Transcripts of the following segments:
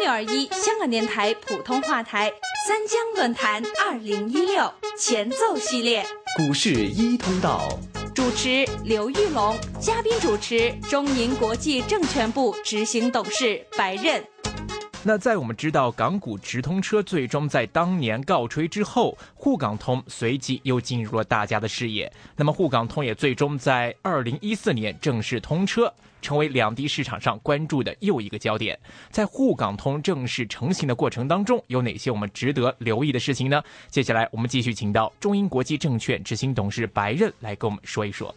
六二一香港电台普通话台三江论坛二零一六前奏系列，股市一通道，主持刘玉龙，嘉宾主持中银国际证券部执行董事白刃。那在我们知道港股直通车最终在当年告吹之后，沪港通随即又进入了大家的视野。那么沪港通也最终在二零一四年正式通车，成为两地市场上关注的又一个焦点。在沪港通正式成型的过程当中，有哪些我们值得留意的事情呢？接下来我们继续请到中银国际证券执行董事白任来跟我们说一说。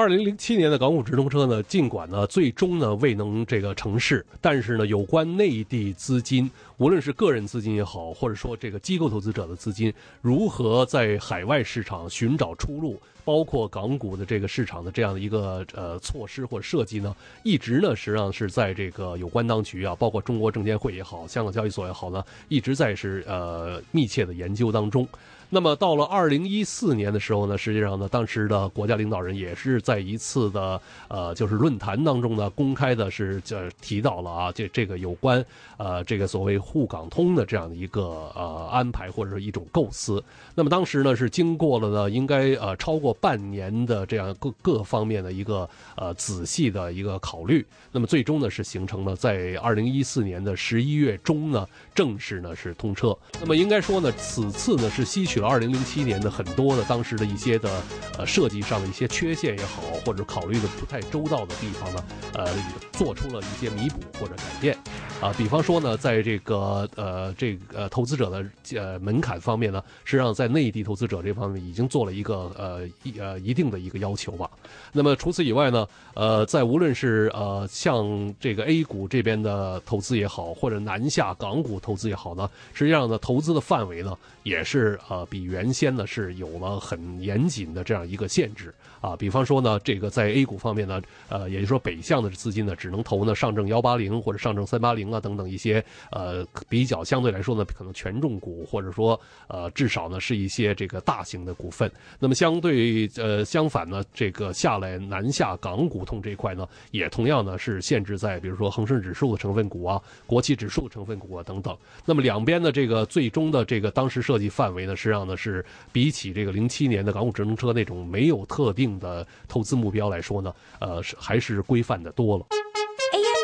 二零零七年的港股直通车呢，尽管呢最终呢未能这个成事，但是呢有关内地资金，无论是个人资金也好，或者说这个机构投资者的资金，如何在海外市场寻找出路，包括港股的这个市场的这样的一个呃措施或设计呢，一直呢实际上是在这个有关当局啊，包括中国证监会也好，香港交易所也好呢，一直在是呃密切的研究当中。那么到了二零一四年的时候呢，实际上呢，当时的国家领导人也是在一次的呃，就是论坛当中呢，公开的是这提到了啊，这这个有关呃这个所谓沪港通的这样的一个呃安排或者是一种构思。那么当时呢是经过了呢，应该呃超过半年的这样各各方面的一个呃仔细的一个考虑。那么最终呢是形成了在二零一四年的十一月中呢正式呢是通车。那么应该说呢，此次呢是吸取。二零零七年的很多的当时的一些的呃设计上的一些缺陷也好，或者考虑的不太周到的地方呢，呃，做出了一些弥补或者改变，啊，比方说呢，在这个呃这个投资者的呃门槛方面呢，实际上在内地投资者这方面已经做了一个呃一呃一定的一个要求吧。那么除此以外呢，呃，在无论是呃像这个 A 股这边的投资也好，或者南下港股投资也好呢，实际上呢，投资的范围呢也是呃。比原先呢是有了很严谨的这样一个限制啊，比方说呢，这个在 A 股方面呢，呃，也就是说北向的资金呢，只能投呢上证幺八零或者上证三八零啊等等一些呃比较相对来说呢可能权重股或者说呃至少呢是一些这个大型的股份。那么相对呃相反呢，这个下来南下港股通这一块呢，也同样呢是限制在比如说恒生指数的成分股啊、国企指数的成分股啊等等。那么两边的这个最终的这个当时设计范围呢，实际上。呢是比起这个零七年的港股直通车那种没有特定的投资目标来说呢，呃是还是规范的多了。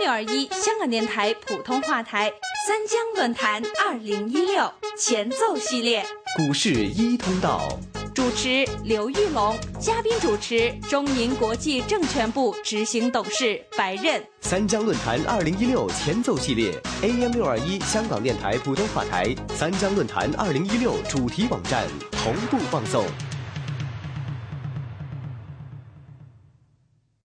六二一香港电台普通话台三江论坛二零一六前奏系列，股市一通道。主持刘玉龙，嘉宾主持中银国际证券部执行董事白刃。三江论坛二零一六前奏系列，AM 六二一香港电台普通话台三江论坛二零一六主题网站同步放送。